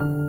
you.